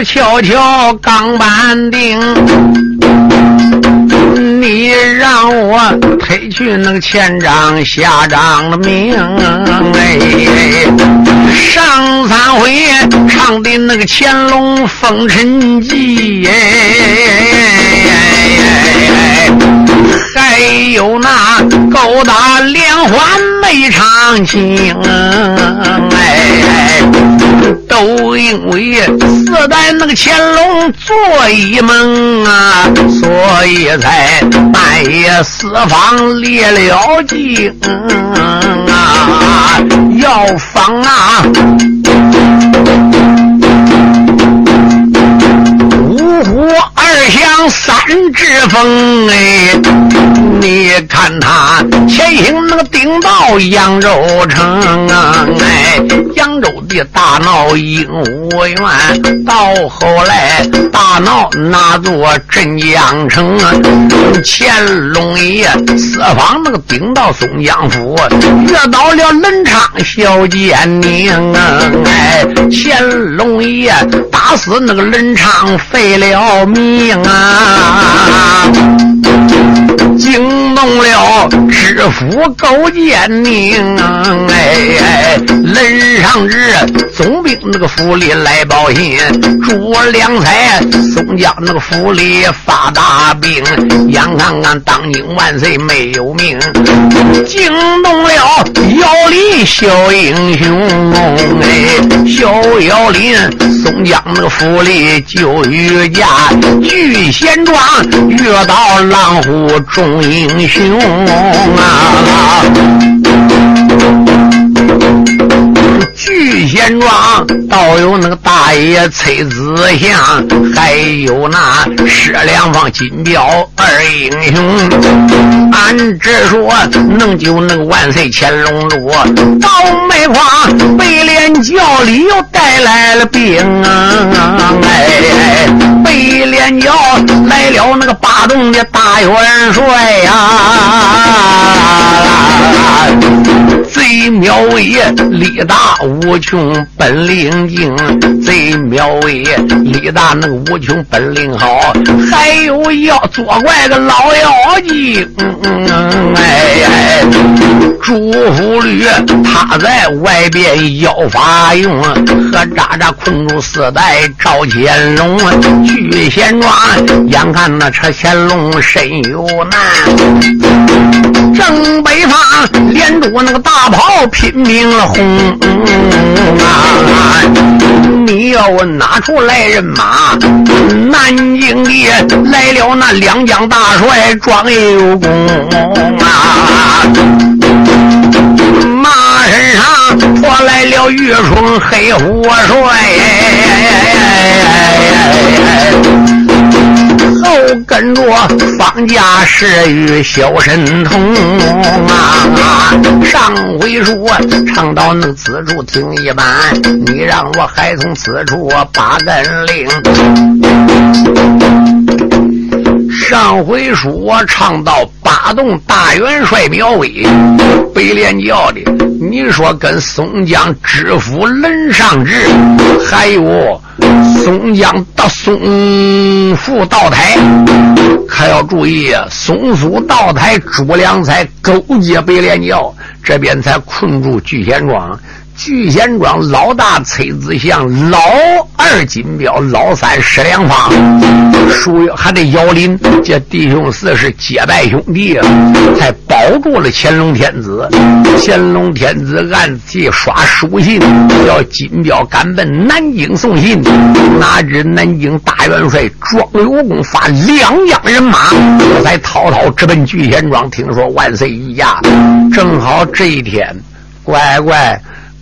个敲敲钢板钉。你让我推去那个前章下章的命，哎，上三回唱的那个乾隆封神记，哎，还有那勾搭连环没唱清，哎，都因为四代那个乾隆做一梦啊，所以才。半夜私房列了经啊，要防啊！五虎二响三只风哎，你看他前行那个顶到扬州城啊哎，扬州的大闹鹦鹉园，到后来大闹那座镇江城啊，乾隆爷各方那个顶到松江府，遇到了冷昌小奸佞啊哎，乾隆爷打死那个冷昌废了命啊！惊动了知府勾践宁，哎，任上旨总兵那个府里来报信，诸良才宋江那个府里发大病，眼看看当今万岁没有命，惊动了姚林小英雄，哎，小姚林宋江那个府里就遇驾，聚贤庄遇到狼虎中。英雄雄啊！聚贤庄倒有那个大爷崔子祥，还有那施良方金彪二英雄。俺只说能救那个万岁乾隆路，倒霉慌北连教里又带来了兵啊！哎，北连叫来了那个八洞的大元帅呀！贼苗威力大无穷，本领精；贼苗威力大，那个无穷本领好。还有妖作怪个老妖精，嗯嗯哎哎，朱福律他在外边妖法用，和渣渣困住四代赵乾隆。聚贤庄，眼看那车乾隆身有难，正北方连住那个大。大炮拼命轰啊！你要问哪处来人马？南京的来了那两江大帅庄有功啊！马身上拖来了玉春黑虎帅。都跟着方家是与小神童啊！上回说唱到那此处听一半，你让我还从此处把根令。上回书我唱到八洞大元帅苗威，北连教的，你说跟松江知府任上志，还有。松江到松福道台，可要注意啊！松福道台朱良才勾结北连教，这边才困住聚贤庄。聚贤庄老大崔子祥，老二金彪，老三石良方，属于还得姚林，这弟兄四是结拜兄弟啊，才保住了乾隆天子。乾隆天子暗记刷书信，叫金彪赶奔南京送信。哪知南京大元帅庄有功发两江人马，这才滔滔直奔聚贤庄。听说万岁御驾，正好这一天，乖乖。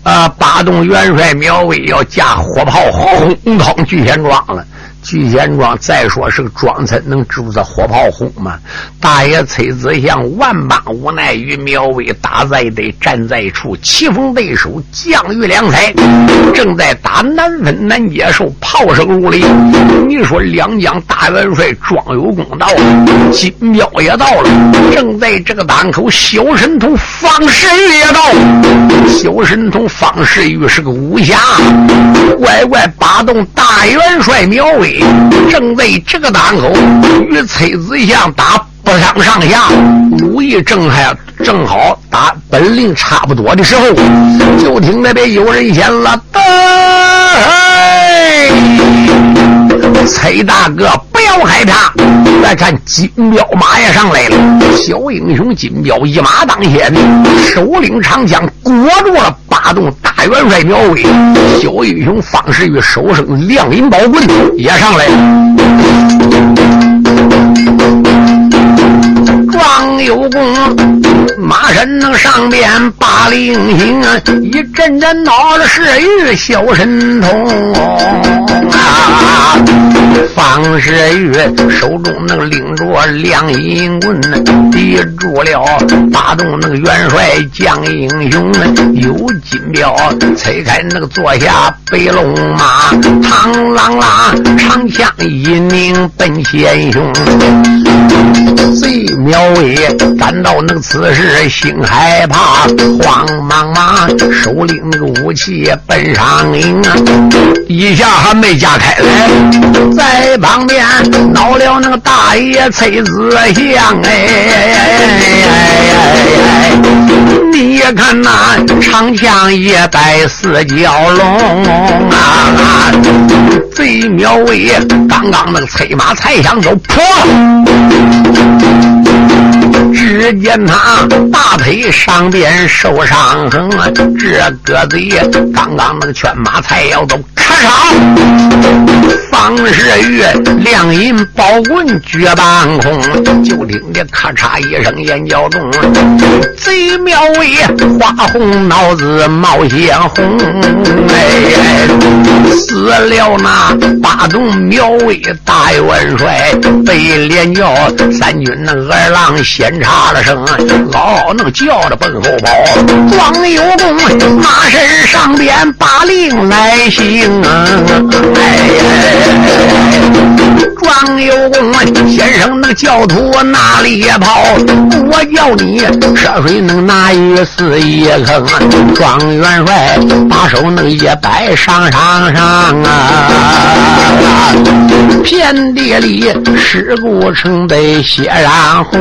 啊！八洞元帅苗威要架火炮轰通聚贤庄了。聚贤庄再说是个庄村，能住着火炮轰吗？大爷崔子祥万般无奈，与苗威打在得站在一处，棋逢对手，将遇良才，正在打难分难接受，炮声如雷。你说两江大元帅庄有功到了，金彪也到了，正在这个当口，小神童方世玉也到了。小神童方世玉是个武侠，乖乖把动大元帅苗威，正在这个档口与崔子祥打。不相上下，武艺正还正好打本领差不多的时候，就听那边有人喊了：“，崔大哥，不要害怕！再看金彪马也上来了，小英雄金彪一马当先，首领长枪裹住了八洞大元帅苗威。小英雄方世玉手上亮银宝棍也上来了。”王有功，马身能上边把令行，一阵阵闹的是玉小神通啊！方世玉手中那个拎着亮银棍，抵住了八洞那个元帅将英雄，有金镖催开那个坐下白龙马，唐啷啷长枪一拧奔前胸，贼苗威感到那个此时心害怕，慌忙忙手拎那个武器奔上营啊，一下还没架开来，在旁边闹了那个大爷崔子祥哎，你也看那长枪也带四角龙啊，贼苗威刚刚那个催马才想走，破只见他大腿上边受伤痕啊，这个子也刚刚那个劝马才要走，咔嚓！方世玉亮银宝棍举半空，就听见咔嚓一声，眼角中贼苗威花红脑子冒血红，哎，死了那八洞苗威大元帅，被连叫三军那二郎先插了声，嗷嗷能叫着奔后跑。庄有功马身上边把令来行，庄有功，先生那教徒哪里跑？我叫你涉水能拿鱼死一坑。庄元帅把手那一摆，上上上啊！遍地里尸骨成堆，血染红。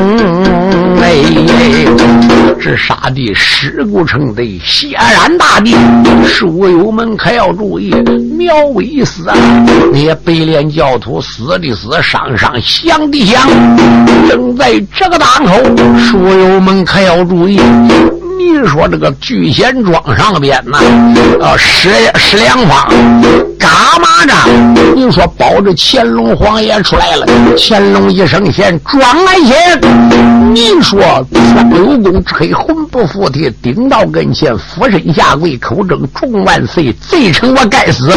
哎，这杀的尸骨成堆，血染大地。书友们可要注意，苗威死啊！你。白莲教徒死死的死，伤伤香的香，正在这个档口，书友们可要注意。你说这个聚贤庄上边呢，呃，石石良方干嘛呢？你说保着乾隆皇爷出来了，乾隆一声贤，庄来贤。你说庄有功吹魂不附体，顶到跟前，俯身下跪，口称众万岁，罪臣我该死。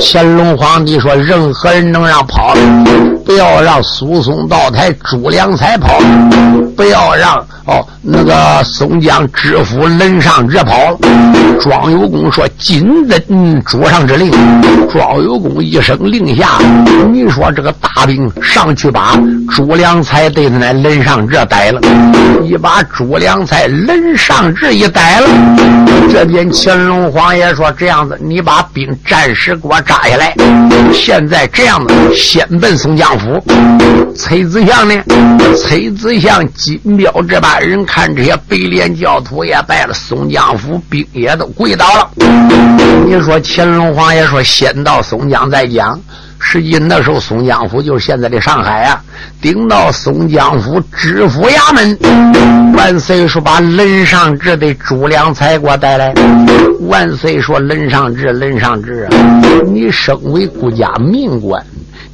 乾隆皇帝说：任何人能让跑了，不要让苏松道台朱良才跑，不要让。哦，那个松江知府任上之跑，庄有功说：“谨遵主上之令。”庄有功一声令下，你说这个大兵上去把朱良才对着那任上志逮了，一把朱良才任上志一逮了。这边乾隆皇爷说：“这样子，你把兵暂时给我扎下来。现在这样子，先奔松江府。崔子祥呢？崔子祥金彪这把。”人看这些白莲教徒也败了，松江府兵也都跪倒了。你说乾隆皇爷说先到松江再讲，实际那时候松江府就是现在的上海啊。顶到松江府知府衙门，万岁说把任上志的朱良才给我带来。万岁说任上志，任上志啊，你身为国家命官。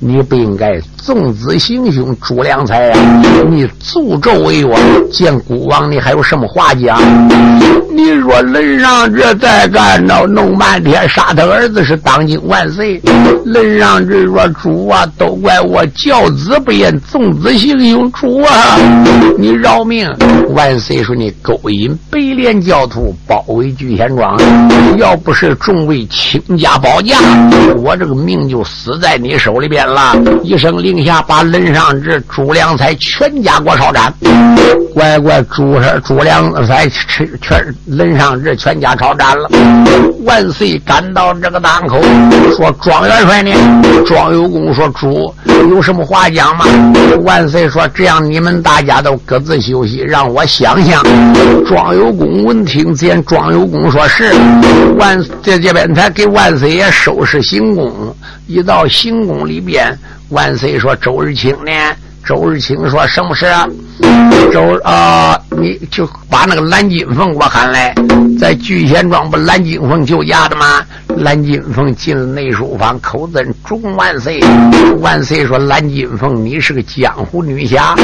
你不应该纵子行凶诛良才啊！你诅咒为我，见孤王，你还有什么话讲？你说 lần 上这再干闹，弄半天杀他儿子是当今万岁。lần 上这说主啊，都怪我教子不严，纵子行凶，主啊，你饶命！万岁说你勾引白莲教徒，包围聚贤庄，要不是众位倾家保驾，我这个命就死在你手里边了。了一声令下，把 lần 上这朱良才全家给我烧斩。乖乖，朱朱良才全全。轮上这全家抄斩了，万岁赶到这个当口，说庄元帅呢？庄有功说主有什么话讲吗？万岁说这样，你们大家都各自休息，让我想想。庄有功闻听见庄有功说是万在这边他给万岁爷收拾行宫，一到行宫里边，万岁说周日清呢？周日清说什么事啊？周啊，你就把那个蓝金凤给我喊来，在聚贤庄不蓝金凤救驾的吗？蓝金凤进了内书房，口尊祝万岁。万岁说：“蓝金凤，你是个江湖女侠，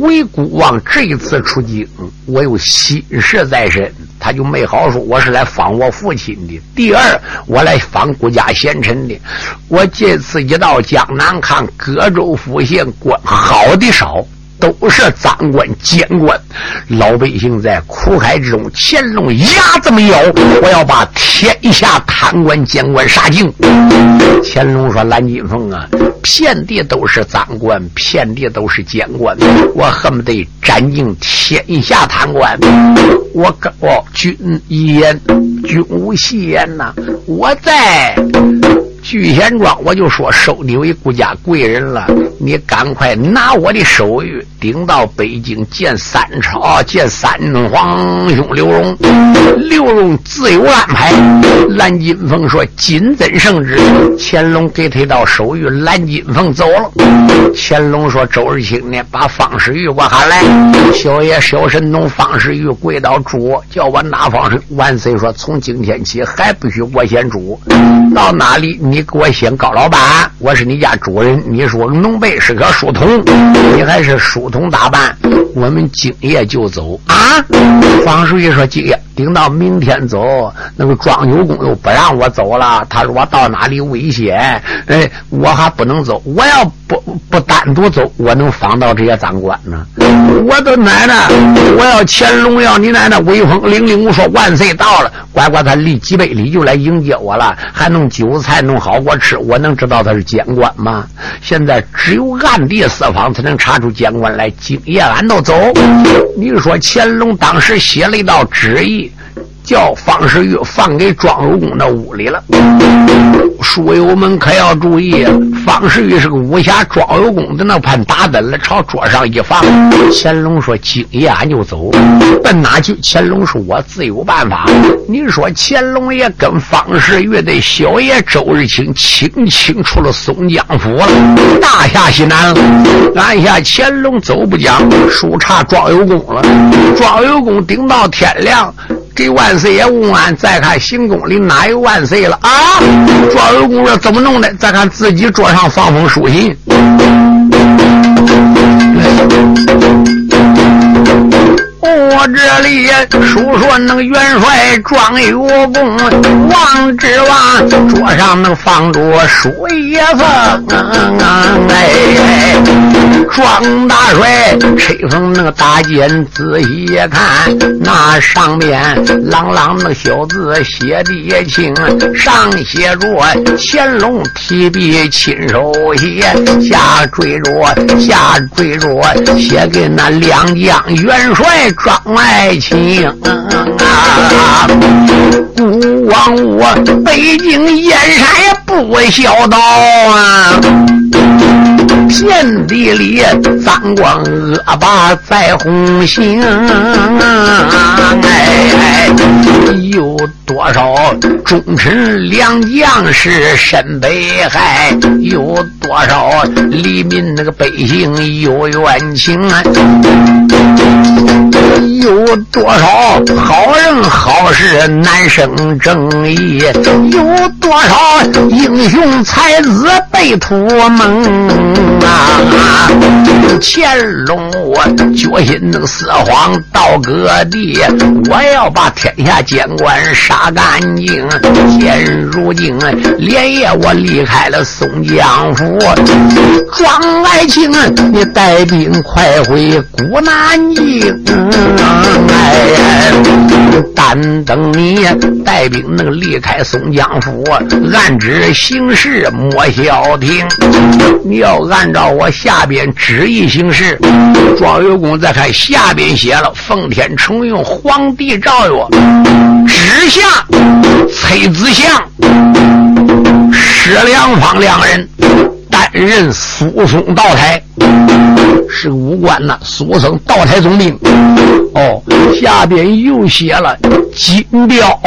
为孤王这一次出京，我有心事在身。”他就没好说，我是来访我父亲的。第二，我来访国家贤臣的。我这次一到江南，看各州府县官好的少。都是赃官奸官，老百姓在苦海之中，乾隆牙这么咬，我要把天下贪官奸官杀尽。乾隆说：“蓝金凤啊，遍地都是赃官，遍地都是奸官，我恨不得斩尽天下贪官。我我君言，君无戏言呐，我在。”聚贤庄，我就说收你为顾家贵人了。你赶快拿我的手谕顶到北京见三朝，见三皇兄刘荣。刘荣自有安排。蓝金凤说：“金尊圣旨。”乾隆给他一道手谕，蓝金凤走了。乾隆说：“周日清呢？把方世玉我喊来。”小爷小神童方世玉跪倒主，叫我拿方世。万岁说：“从今天起，还不许我先主，到哪里？”你给我写高老板，我是你家主人。你说农背是个书童，你还是书童打扮，我们今夜就走啊！方世玉说：“今夜。”顶到明天走，那个庄九公又不让我走了。他说我到哪里危险？哎，我还不能走。我要不不单独走，我能防到这些赃官呢？我的奶奶！我要乾隆要你奶奶威风凛凛，我说万岁到了，乖乖他立几杯礼就来迎接我了，还弄酒菜弄好我吃，我能知道他是监官吗？现在只有暗地四方才能查出监官来。今夜俺都走。你说乾隆当时写了一道旨意。叫方世玉放给庄有功的屋里了。书友们可要注意，方世玉是个武侠，庄有功在那盘打灯了，朝桌上一放。乾隆说：“今夜俺就走，奔哪去？”乾隆说：“我自有办法。”你说乾隆爷跟方世玉的小爷周日清清清出了松江府了，大下西南了。按下乾隆走不讲，书查庄有功了。庄有功顶到天亮。给万岁爷问安，再看行宫里哪有万岁了啊？庄有功说怎么弄的？再看自己桌上放封书信。我这里书说那个元帅庄有功，王之王桌上能放着书一封，哎，庄大帅吹风那个大剑仔细一看，那上面朗朗那个小字写的也清，上写着乾隆提笔亲手写，下缀着下缀着写给那两将元帅。庄爱卿啊，孤王我北京燕山也不孝道啊，遍地里脏官恶霸在红星，哎哎，有多少忠臣良将是身被害？有多少黎民那个百姓有冤情啊？有多少好人好事难生正义？有多少英雄才子被屠蒙啊？乾隆我决心能四荒到各地，我要把天下监官杀干净。现如今连夜我离开了松江府，庄爱卿，你带兵快回古南京。哎，但等你带兵能离开松江府，按旨行事莫消停。你要按照我下边旨意行事。庄有功再看下边写了：奉天承运皇帝诏曰，旨下崔子祥、施良方两人担任苏松道台。是武官呐，苏生道台总兵。哦，下边又写了金彪、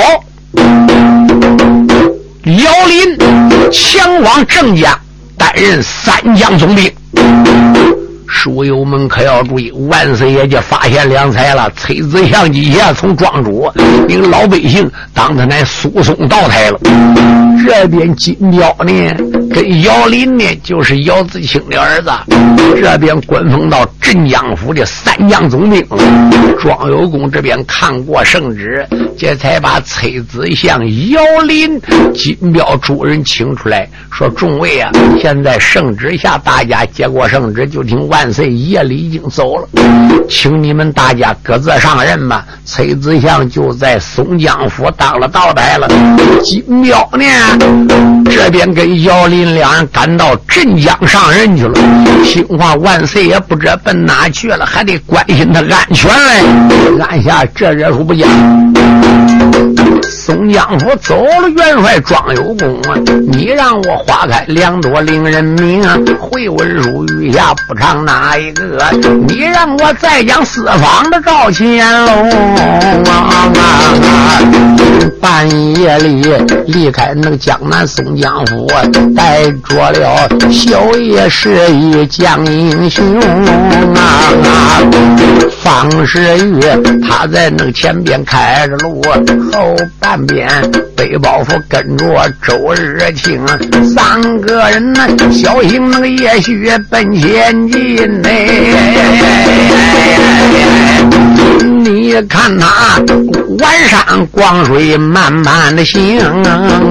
辽林、强王郑家担任三江总兵。书友们可要注意，万岁爷就发现良才了。崔子祥几下从庄主领老百姓当他乃苏松道台了。这边金彪呢，跟姚林呢，就是姚子清的儿子。这边官封到镇江府的三江总兵。庄有功这边看过圣旨，这才把崔子祥、姚林、金彪诸人请出来，说：“众位啊，现在圣旨下，大家接过圣旨，就听万。”岁爷里已经走了，请你们大家各自上任吧。崔子祥就在松江府当了道台了。金彪呢，这边跟姚林两人赶到镇江上任去了。兴化，万岁也不知奔哪去了，还得关心他安全嘞。按下这热书不讲。松江府走了，元帅庄有功啊！你让我花开两朵令人名啊！回文书余下不长哪一个？你让我再讲四方的赵乾隆啊！半夜里离开那个江南松江府，带着了小爷十一将英雄啊！方世玉他在那个前边开着路，后半。边背包袱跟着周日清，三个人呢，小心那个也许奔前进呢。你看他晚上光水慢慢的行，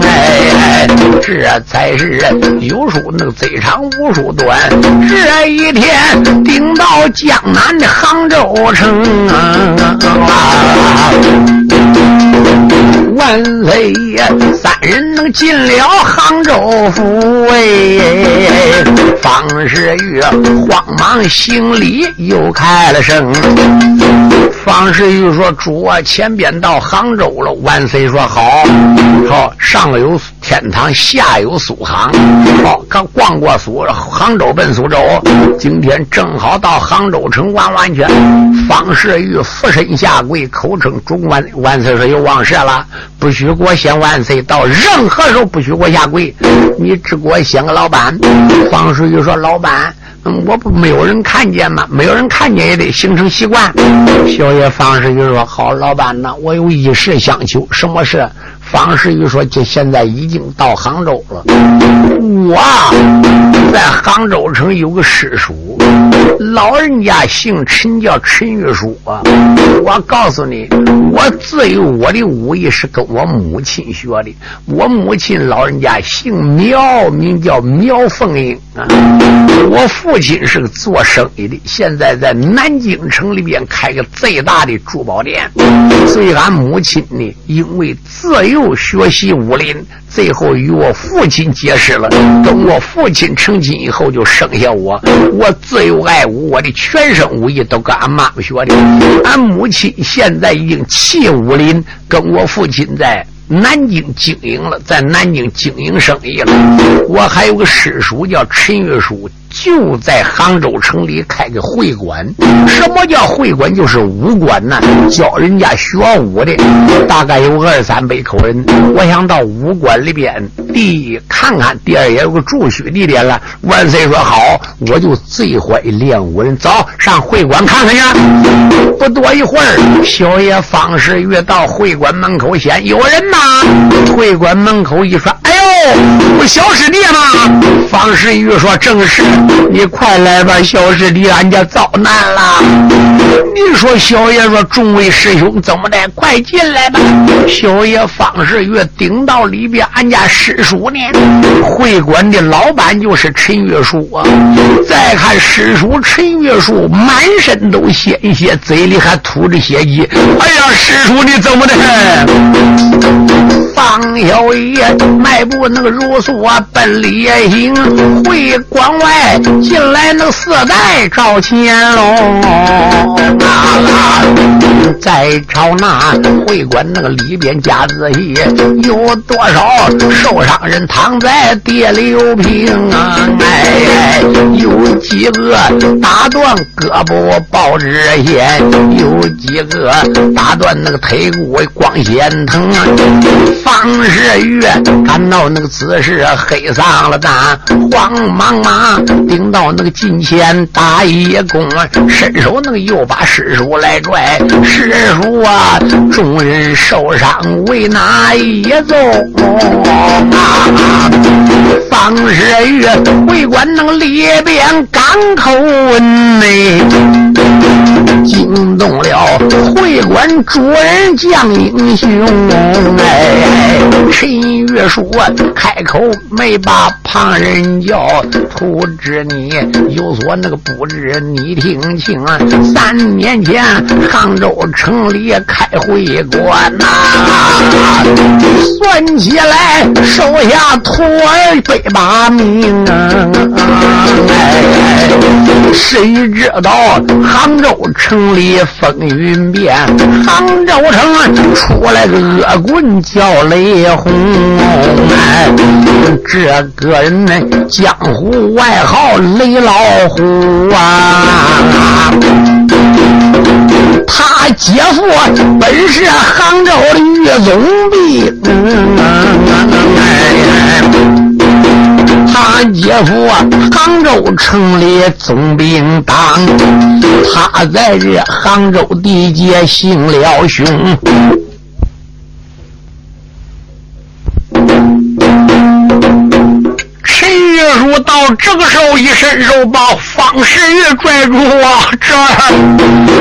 哎，这才是有数那个最长无数短。这一天顶到江南的杭州城啊！万岁爷，三人能进了杭州府哎！方世玉慌忙行礼，又开了声。方世玉说：“主啊，前边到杭州了。”万岁说：“好，好，上有天堂，下有苏杭。好，刚逛过苏杭州，奔苏州。今天正好到杭州城玩玩去。”方世玉俯身下跪，口称：“中万万岁！”说：“又忘事了。”不许给我先万岁，到任何时候不许给我下跪。你只给我先个老板。方世玉说：“老板，我不没有人看见吗？没有人看见也得形成习惯。”小爷方世玉说：“好，老板呐，我有一事相求。什么事？”方世玉说：“就现在已经到杭州了。我在杭州城有个师叔，老人家姓陈，叫陈玉书啊。我告诉你，我自幼我的武艺是跟我母亲学的。我母亲老人家姓苗，名叫苗凤英啊。我父亲是个做生意的，现在在南京城里边开个最大的珠宝店。所以俺母亲呢，因为自幼。”学习武林，最后与我父亲结识了。等我父亲成亲以后，就生下我。我自幼爱武，我的全身武艺都跟俺妈妈学的。俺母亲现在已经弃武林，跟我父亲在南京经营了，在南京经营生意了。我还有个师叔叫陈玉书。就在杭州城里开个会馆。什么叫会馆？就是武馆呐，教人家学武的，大概有二三百口人。我想到武馆里边第一看看，第二也有个住宿地点了。万岁说好，我就最会练武人，走上会馆看看去。不多一会儿，小爷方世玉到会馆门口，先有人吗？会馆门口一说。我小师弟嘛，方世玉说正是，你快来吧，小师弟，俺家遭难了。你说小爷说众位师兄怎么的？快进来吧。小爷方世玉顶到里边，俺家师叔呢？会馆的老板就是陈月书啊。再看师叔陈月书，满身都鲜血，嘴里还吐着血迹。哎呀，师叔你怎么的？方小爷迈步。那个如素啊，奔里行，会馆外进来那四代赵乾隆啊！再朝那会馆那个里边加仔细，有多少受伤人躺在地流平啊？哎，有几个打断胳膊抱着线，有几个打断那个腿骨光显疼啊！方世玉感到那个。此时黑上了胆，慌忙忙顶到那个近前打一躬，伸手那个又把师叔来拽。师叔啊，众人受伤为哪一宗？方世玉会馆那个里边港口问内。惊动了会馆主人将英雄，哎，陈玉书开口没把旁人叫，图知你有所那个不知，你听清，三年前杭州城里开会馆呐，算起来手下徒儿百把名啊，哎，谁知道杭州城？城里风云变，杭州城出来个恶棍叫雷洪，哎，这个人呢，江湖外号雷老虎啊。他姐夫本是杭州的岳总兵，他姐夫，杭州城里总兵当，他在这杭州地界行了凶。如到这个时候，一伸手把方世玉拽住啊！这儿，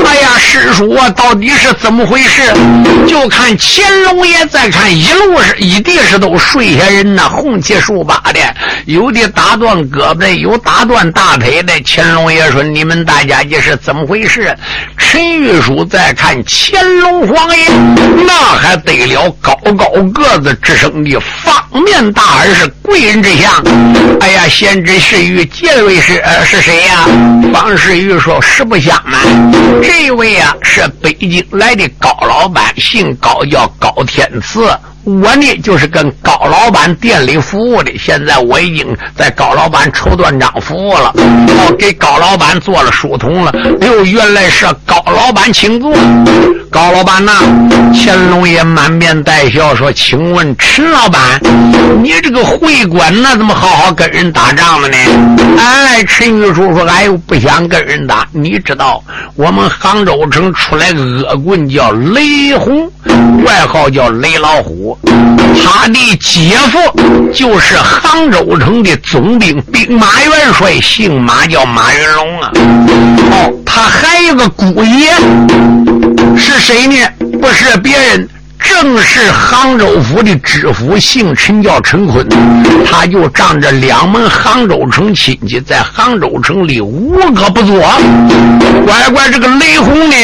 哎呀，师叔啊，到底是怎么回事？就看乾隆爷，再看一路是一地是都睡下人呐，红旗竖把的，有的打断胳膊的，有打断大腿的。乾隆爷说：“你们大家这是怎么回事？”陈玉书再看乾隆皇爷，那还得了，高高个子之生的方面大耳，是贵人之相。哎呀！贤侄世玉，这位是呃是谁呀？方世玉说：“实不相瞒，这位呀是北京来的高老板，姓高，叫高天赐。我呢就是跟高老板店里服务的。现在我已经在高老板绸缎庄服务了，哦，给高老板做了书童了。哟，原来是高老板，请坐。”高老板呐，乾隆爷满面带笑说：“请问陈老板，你这个会馆那怎么好好跟人打仗了呢？”哎，陈玉书说：“哎呦，不想跟人打。你知道，我们杭州城出来恶棍叫雷洪，外号叫雷老虎，他的姐夫就是杭州城的总兵兵马元帅，姓马叫马云龙啊。哦，他还有个姑爷。”是谁呢？不是别人，正是杭州府的知府，姓陈，叫陈坤。他就仗着两门杭州城亲戚，在杭州城里无恶不作。乖乖，这个雷洪呢，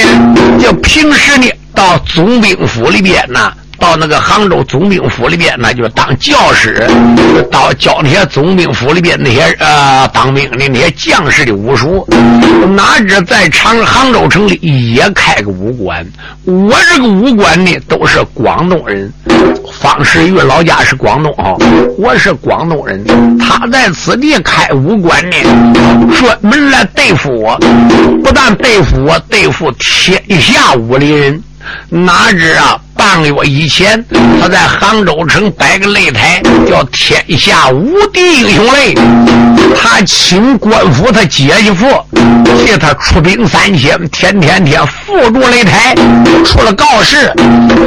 就平时呢到总兵府里边呢。到那个杭州总兵府里边，那就当教师，到教那些总兵府里边那些呃当兵的那些将士的武术。哪知在长杭州城里也开个武馆，我这个武馆呢都是广东人。方世玉老家是广东啊，我是广东人。他在此地开武馆呢，专门来对付我，不但对付我，对付天下武林人。哪知啊？半个月以前，他在杭州城摆个擂台，叫“天下无敌英雄擂”。他请官府他姐姐夫替他出兵三千，天天天扶住擂台。出了告示，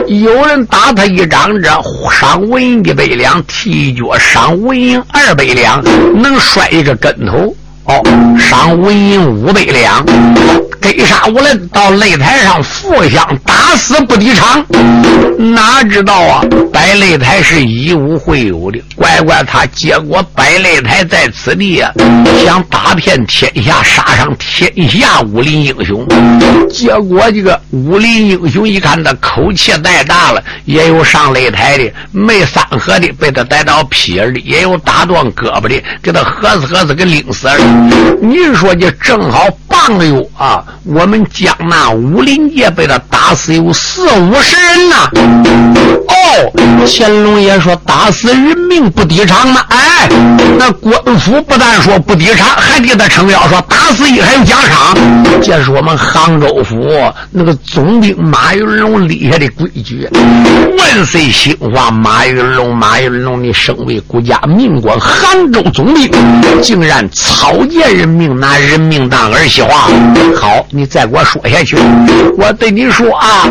有人打他一掌，这赏文银一百两；踢一脚，赏文银二百两；能摔一个跟头。哦，赏文银五百两，给杀我来到擂台上负相打死不抵偿。哪知道啊，摆擂台是以武会友的，乖乖他结果摆擂台在此地啊，想打遍天下，杀上天下武林英雄。结果这个武林英雄一看他口气太大了，也有上擂台的，没三合的被他逮到劈儿的，也有打断胳膊的，给他合死合死给拎死了。你说这正好棒个月啊！我们江南武林界被他打死有四五十人呐。哦，乾隆爷说打死人命不抵偿吗？哎，那官府不但说不抵偿，还给他撑腰说打死一还有奖赏。这是我们杭州府那个总兵马云龙立下的规矩。万岁兴化马云龙，马云龙，你身为国家命官，杭州总兵，竟然草菅人命，拿人命当儿戏话。好，你再给我说下去。我对你说啊，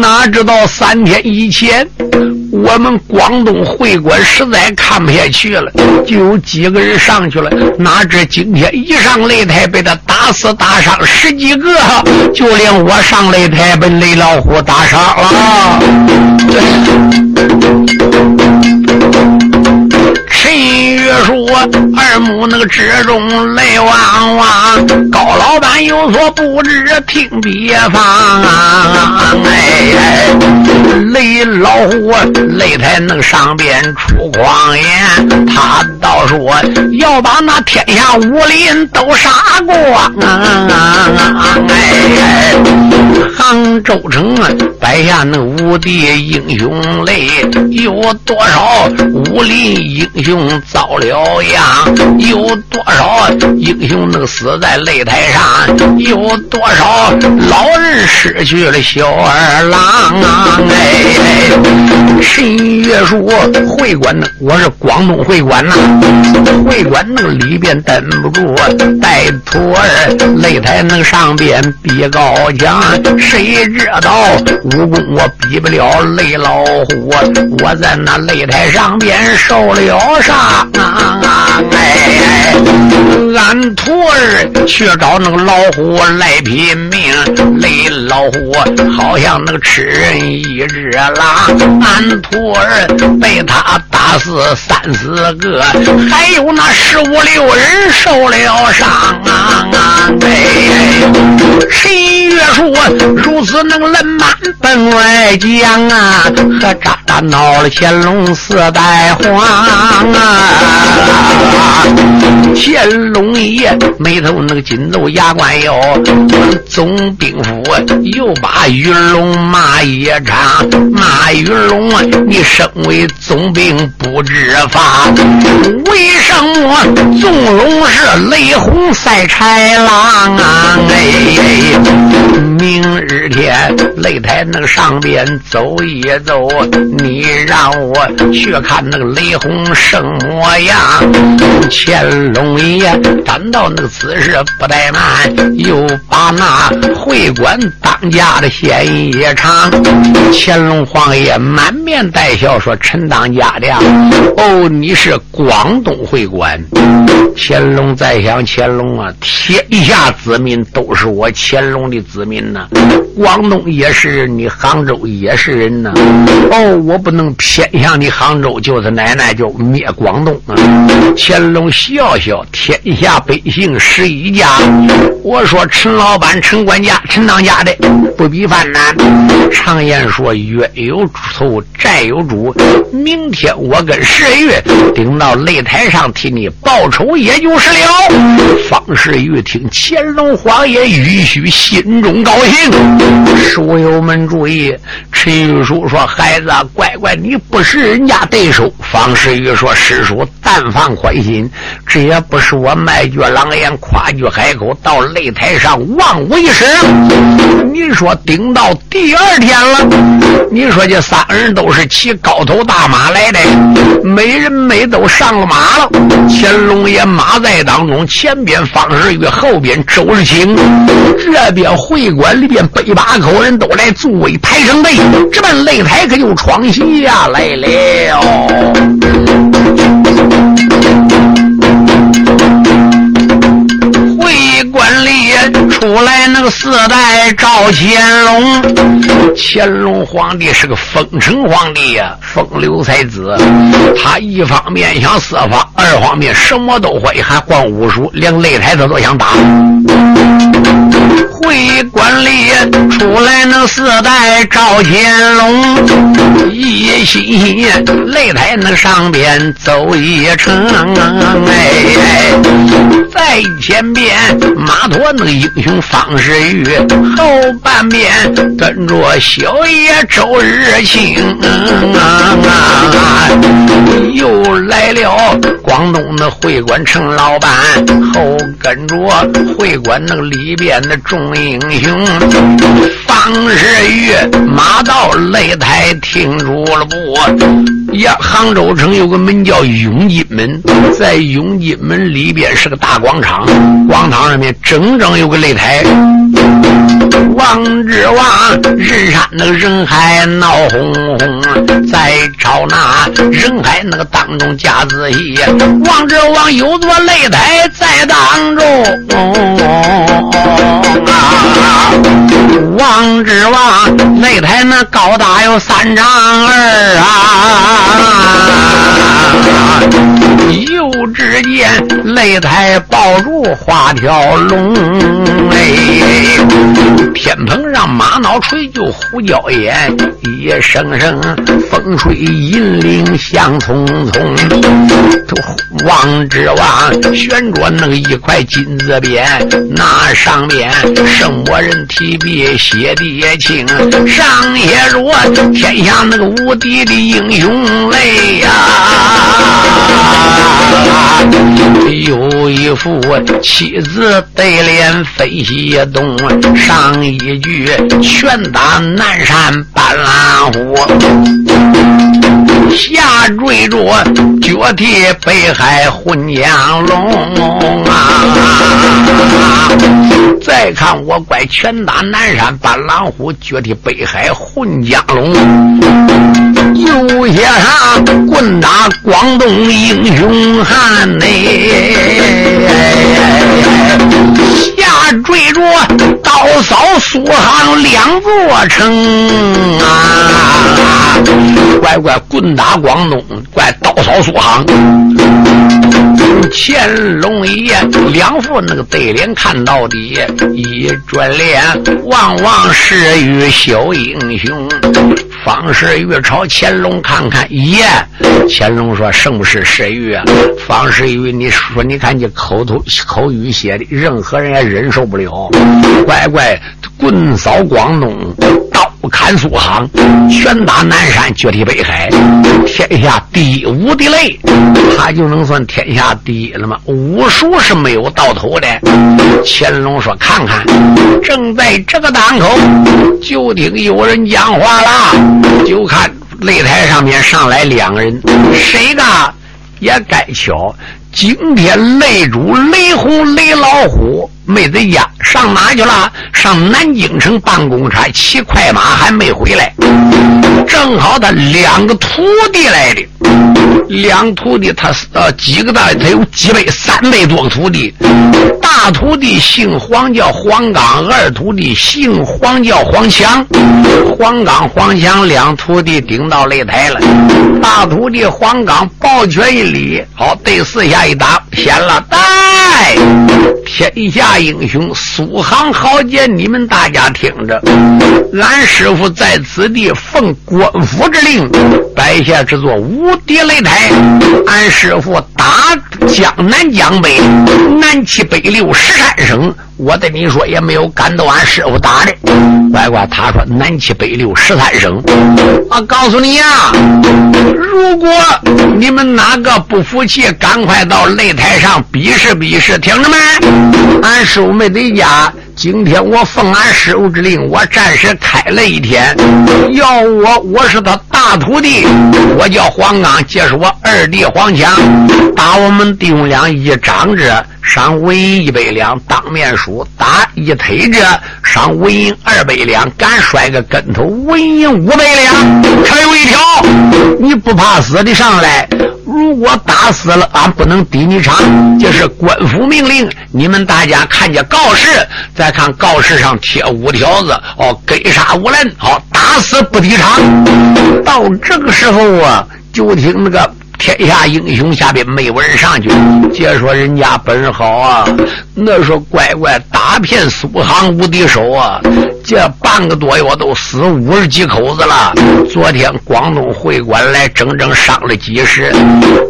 哪知道三天以前，我们广东会馆实在看不下去了，就有几个人上去了。哪知今天一上擂台，被他打死打伤十几个，就连我上擂台被雷老虎打伤了。陈玉书二目那个之中泪汪汪，高老板有所不知听别方。哎，雷老虎擂台那个上边出狂言，他倒说要把那天下武林都杀光。哎，杭州城啊，摆下那无敌英雄擂，有多少武林英雄？遭了殃，有多少英雄能死在擂台上？有多少老人失去了小儿郎啊？哎，陈月书会馆呢？我是广东会馆呐，会馆那里边等不住，带徒儿擂台那上边比高强，谁知道武功我比不了雷老虎？我在那擂台上边受了。伤啊！哎，俺徒儿去找那个老虎来拼命，雷老虎好像那个吃人一只狼，俺徒儿被他打死三四个，还有那十五六人受了伤啊！哎，谁越说如此能人满本外将啊？和渣渣闹了乾隆四代皇。啊！乾隆爷眉头那个紧皱，牙关哟，总兵府又把云龙骂一场。骂云龙啊，你身为总兵不知法，为什么纵龙是雷轰赛豺狼啊？哎，明明日天擂台那个上边走一走，你让我去看那个雷轰生。模样，乾隆爷感到那个此时不怠慢，又把那会馆当家的先一场。乾隆皇爷满面带笑说：“陈当家的，哦，你是广东会馆。”乾隆在想：乾隆啊，天下子民都是我乾隆的子民呐，广东也是人你杭州也是人呐。哦，我不能偏向你杭州，就是奶奶就灭广。东啊，乾隆笑笑：“天下百姓十一家，我说陈老板、陈管家、陈当家的不比犯难。常言说，冤有头，债有主。明天我跟石玉顶到擂台上替你报仇，也就是了。”方世玉听乾隆皇爷允许，心中高兴。书友们注意，陈玉书说：“孩子，乖乖，你不是人家对手。”方世玉说：“师叔，但放宽心，这也不是我卖句狼言，夸句海口，到擂台上望武一时。你说顶到第二天了，你说这三人都是骑高头大马来的，每人每都上了马了。乾隆爷马在当中，前边方世玉，后边周世清，这边会馆里边北八口人都来助威排成队，直奔擂台可就闯下来了。出来那个四代赵乾隆，乾隆皇帝是个风尘皇帝呀，风流才子。他一方面想设法，二方面什么都会，还光武术，连擂台他都想打。会馆里出来那四代赵乾隆，一心擂台那上边走一程，哎，在前边马驮那个英雄方世玉，后半边跟着小爷周日清，又来了广东的会馆程老板，后跟着会馆那个里边的众。英雄方世玉马到擂台停住了步呀！杭州城有个门叫永金门，在永金门里边是个大广场，广场上面整整有个擂台。王之王，人山那个人海闹哄哄，在朝那人海那个当中加仔细，王之王有座擂台在当中。王之王，擂台那高大有三丈二啊！又只见擂台抱住花条龙，哎，天棚上马脑锤就胡椒烟，一声声风吹银铃响匆匆。王之王悬着那一块金字匾，那上面圣魔人提笔写的也清，上写着天下那个无敌的英雄泪呀。有一副妻子对联飞西东，上一句全打南山半拉虎，下坠着脚踢北海混江龙啊！再看我怪拳打南山半狼虎，脚踢北海混江龙，又写上棍打广东英雄汉。呢下坠着刀扫苏杭两座城啊！乖乖棍打广东，怪刀扫苏杭。乾隆爷两副那个对联看到底，一转脸望望是与小英雄。方世玉朝乾隆看看，耶，乾隆说：“什么是世玉啊？”方世玉，你说，你看你口头口语写的，任何人也忍受不了。乖乖，棍扫广东，刀砍苏杭，拳打南山，脚踢北海，天下第一武的雷，他就能算天下第一了吗？武术是没有到头的。乾隆说：“看看，正在这个档口，就听有人讲话了。就看擂台上面上来两个人，谁的也该巧。今天擂主雷洪、雷老虎没在家，上哪去了？上南京城办公差，骑快马还没回来。正好他两个徒弟来的，两徒弟他呃几个大，他有几百，三百多个徒弟。大徒弟姓黄，叫黄刚；二徒弟姓黄，叫黄强。黄刚、黄强两徒弟顶到擂台了。大徒弟黄刚抱拳一礼，好，对四下一打，显了带。天下英雄苏杭豪杰，你们大家听着，俺师傅在此地奉官府之令，摆下这座无敌擂台。俺师傅打江南江北，南七北六十三省。我对你说，也没有敢到俺师傅打的。乖乖，他说南七北六十三省。我告诉你啊，如果你们哪个不服气，赶快到擂台上比试比试，听着没？俺师傅没在家。今天我奉俺师傅之令，我暂时开了一天。要我，我是他大徒弟，我叫黄刚，这是我二弟黄强。打我们弟兄俩一掌着，赏文银一百两；当面输，打一推着，赏文银二百两。敢摔个跟头，文银五百两。还有一条，你不怕死的上来。如果打死了，俺不能抵你场，这是官府命令。你们大家看见告示，再看告示上贴五条子哦，给杀无论，好打死不抵场。到这个时候啊，就听那个。天下英雄下边没有人上去，别说人家本好啊，那说乖乖打遍苏杭无敌手啊！这半个多月都死五十几口子了。昨天广东会馆来，整整伤了几十，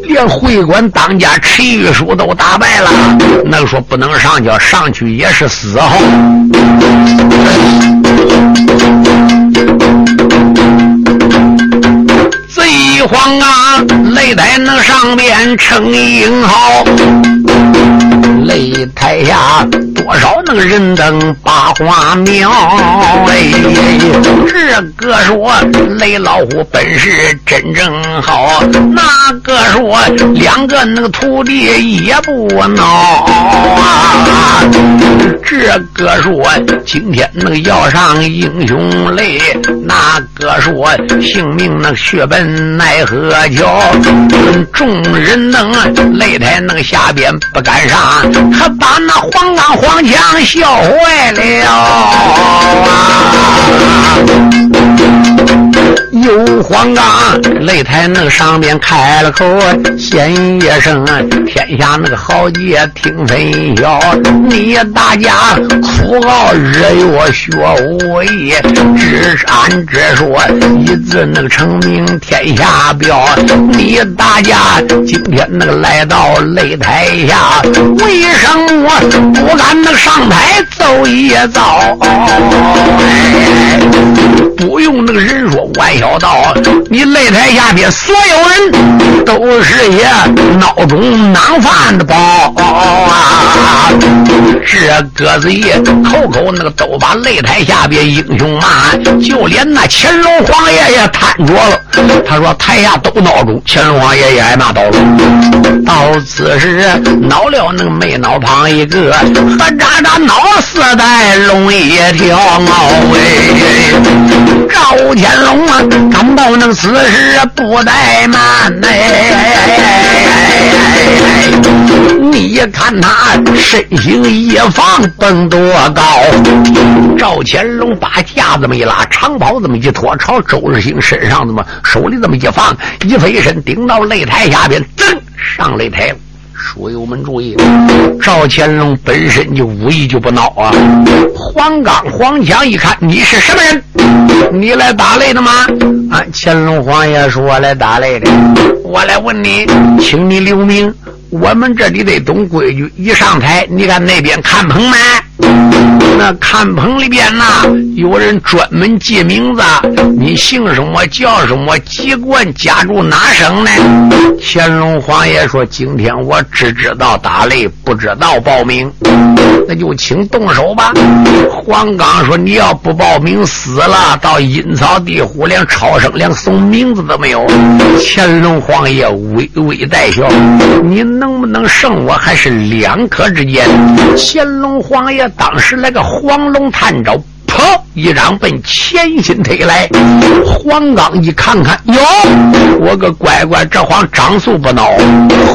连会馆当家陈玉书都打败了。那个说不能上去，上去也是死号。贼慌啊！擂台那上面称英豪，擂台下。多少那个人等把花苗？哎，这个说雷老虎本事真正好，那个说两个那个徒弟也不孬啊。这个说今天那个要上英雄擂，那个说性命那个血本奈何桥？众人等擂台那个下边不敢上，还把那黄冈黄。黄强笑坏了啊！有黄冈擂台那个上面开了口，先一声，天下那个豪杰听分晓。你大家苦熬日月学武艺，知山知说，一字那个成名天下标。你大家今天那个来到擂台下，为什么不敢？那个上台走一奏，不用那个人说玩笑道，你擂台下边所有人都是些孬种囊饭的包啊！这鸽子爷口口那个都把擂台下边英雄骂，就连那乾隆皇爷也瘫着了。他说台下都孬种，乾隆皇爷也挨骂倒了。到此时恼了那个没脑旁一个。渣渣闹四代龙一条哎，赵天龙啊，感到那此时不怠慢哎，你看他身形一放蹦多高，赵乾隆把架子么一拉，长袍这么一脱，朝周日兴身上这么手里这么一放，一飞身顶到擂台下边，噔上擂台了。所以我们注意，赵乾隆本身就武艺就不孬啊。黄冈、黄强一看，你是什么人？你来打擂的吗？啊，乾隆皇爷说：“我来打擂的。”我来问你，请你留名。我们这里得懂规矩，一上台，你看那边看棚没？那看棚里边呐，有人专门记名字，你姓什么叫什么，籍贯家住哪省呢？乾隆皇爷说：“今天我只知道打擂，不知道报名，那就请动手吧。”黄刚说：“你要不报名，死了到阴曹地府，连超生连送名字都没有。”乾隆皇爷微微带笑：“你能不能胜我，还是两可之间。”乾隆皇爷当时那个。黄龙探照，噗一掌奔前心推来。黄刚一看看，哟，我个乖乖，这慌张素不孬。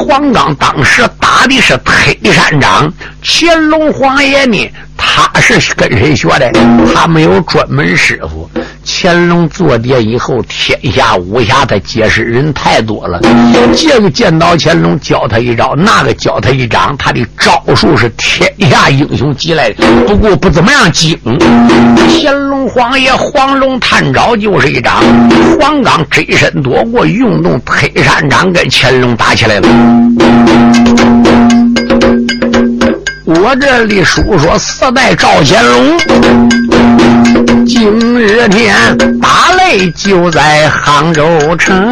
黄刚当时打的是推山掌，乾隆皇爷呢？他是跟谁学的？他没有专门师傅。乾隆坐殿以后，天下武侠的结识人太多了。这个见到乾隆教他一招，那个教他一掌，他的招数是天下英雄集来的。不过不怎么样精。乾隆皇爷黄龙探爪就是一掌，黄刚追身躲过，运动推山掌跟乾隆打起来了。我这里书说四代赵乾龙，今日天打雷就在杭州城，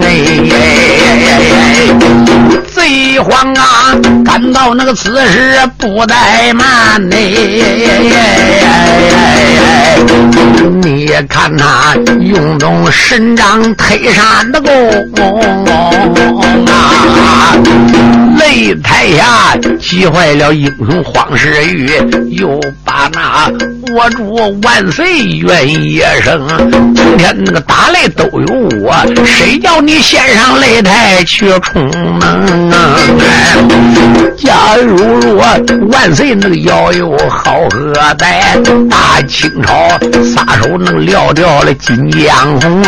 哎，贼慌啊！赶到那个此时不怠慢，哎，你看他用动神掌推山的功啊，擂台下急坏了。英雄黄世玉又把那我主万岁愿一声，今天那个打擂都有我，谁叫你先上擂台去冲能？假如若万岁那个要有好喝歹，大清朝撒手能撂掉了金江红，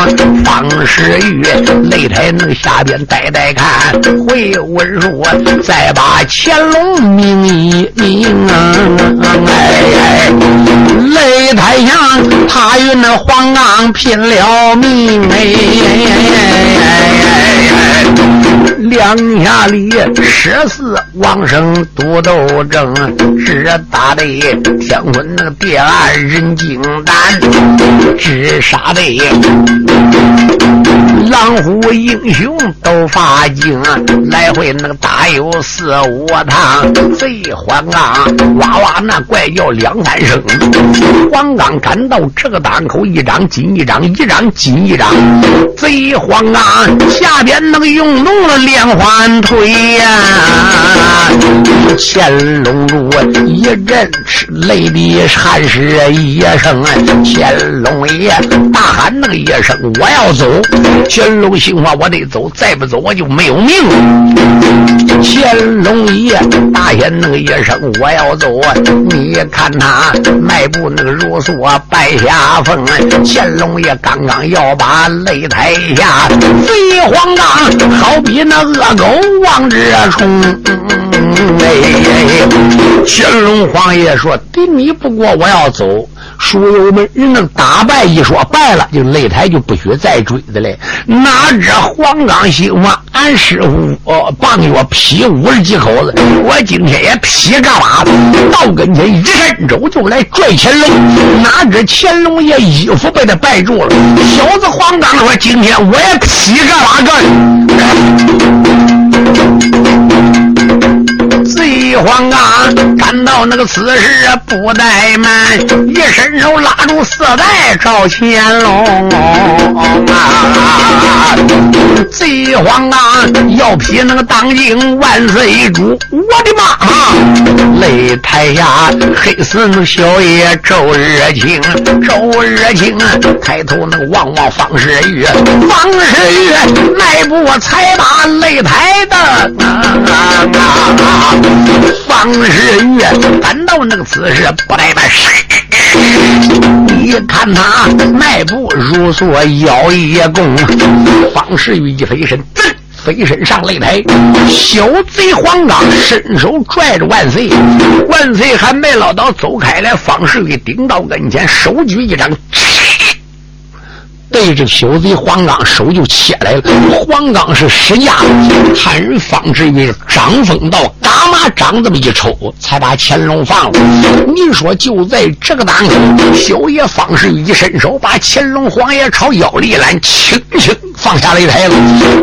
方世玉擂台那个下边呆呆看，回文书再把乾隆名。你命啊！哎，擂台上他与那黄刚拼了命哎，两下里十四王生独斗争，只打得天昏那个地暗人惊胆，只杀得狼虎英雄都发惊，来回那个打有四五趟贼。黄刚哇哇那怪叫两三声，黄刚赶到这个档口，一掌紧一掌，一掌紧一掌，贼黄刚下边那个用动了两环推呀，乾隆主一阵吃泪的汗湿一声，乾隆爷大喊那个一声我要走，乾隆心话我得走，再不走我就没有命。乾隆爷大喊那个。一声我要走啊，你看他迈步那个如梭败下风，乾隆爷刚刚要把擂台下贼黄刚，好比那恶大狗往这冲。哎，乾隆皇爷说：“敌你不过，我要走。”书友们，人能打败一说败了，就擂台就不许再追的嘞。哪知黄冈心话，俺师傅哦，棒月劈五十几口子，我今天也劈干嘛？到跟前一伸手就来拽乾隆。哪知乾隆爷衣服被他掰住了。小子黄冈说：“今天我也劈干嘛干？”黄刚赶到那个此时不怠慢，一伸手拉住四代赵乾隆啊！贼黄刚要劈那个当今万岁主，我的妈！擂台下黑死那小爷周日清，周日清抬头那个望望方世玉，方世玉迈步才把擂台的啊啊啊！方世玉赶到那个姿势，不怠慢，你看他迈步如梭，腰一弓，方世玉一飞身，飞身上擂台。小贼黄刚伸手拽着万岁，万岁还没捞到，走开了。方世玉顶到跟前，手举一掌。对着小贼黄刚手就切来了，黄刚是使架，看人方世玉掌风道，嘎嘛掌这么一抽，才把乾隆放了。你说就在这个当口，小爷方世玉一伸手，把乾隆皇爷朝腰里一揽，轻轻放下擂台了。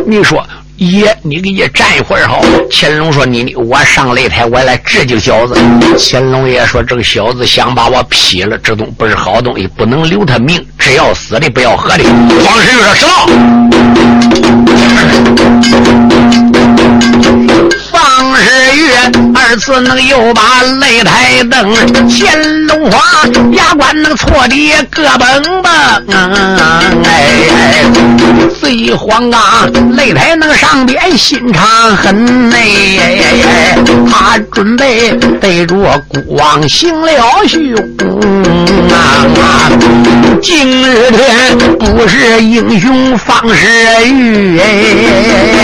你说。爷，你给爷站一会儿好。乾隆说：“你你我上擂台，我来治这小子。”乾隆爷说：“这个小子想把我劈了，这东不是好东西，不能留他命，只要死的，不要喝的。”王世玉说：“知道。”方世玉二次能又把擂台登，乾隆皇牙关能错的个蹦蹦，哎，贼慌啊！擂台能上边心肠狠哎，他准备对着孤王行了凶啊！今日天不是英雄方世玉哎哎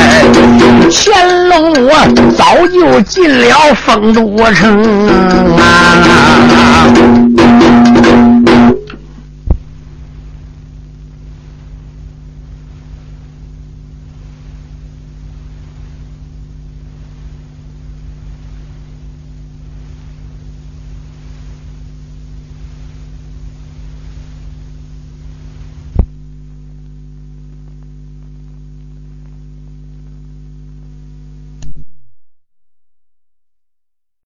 哎，乾隆我早就进了丰都城啊。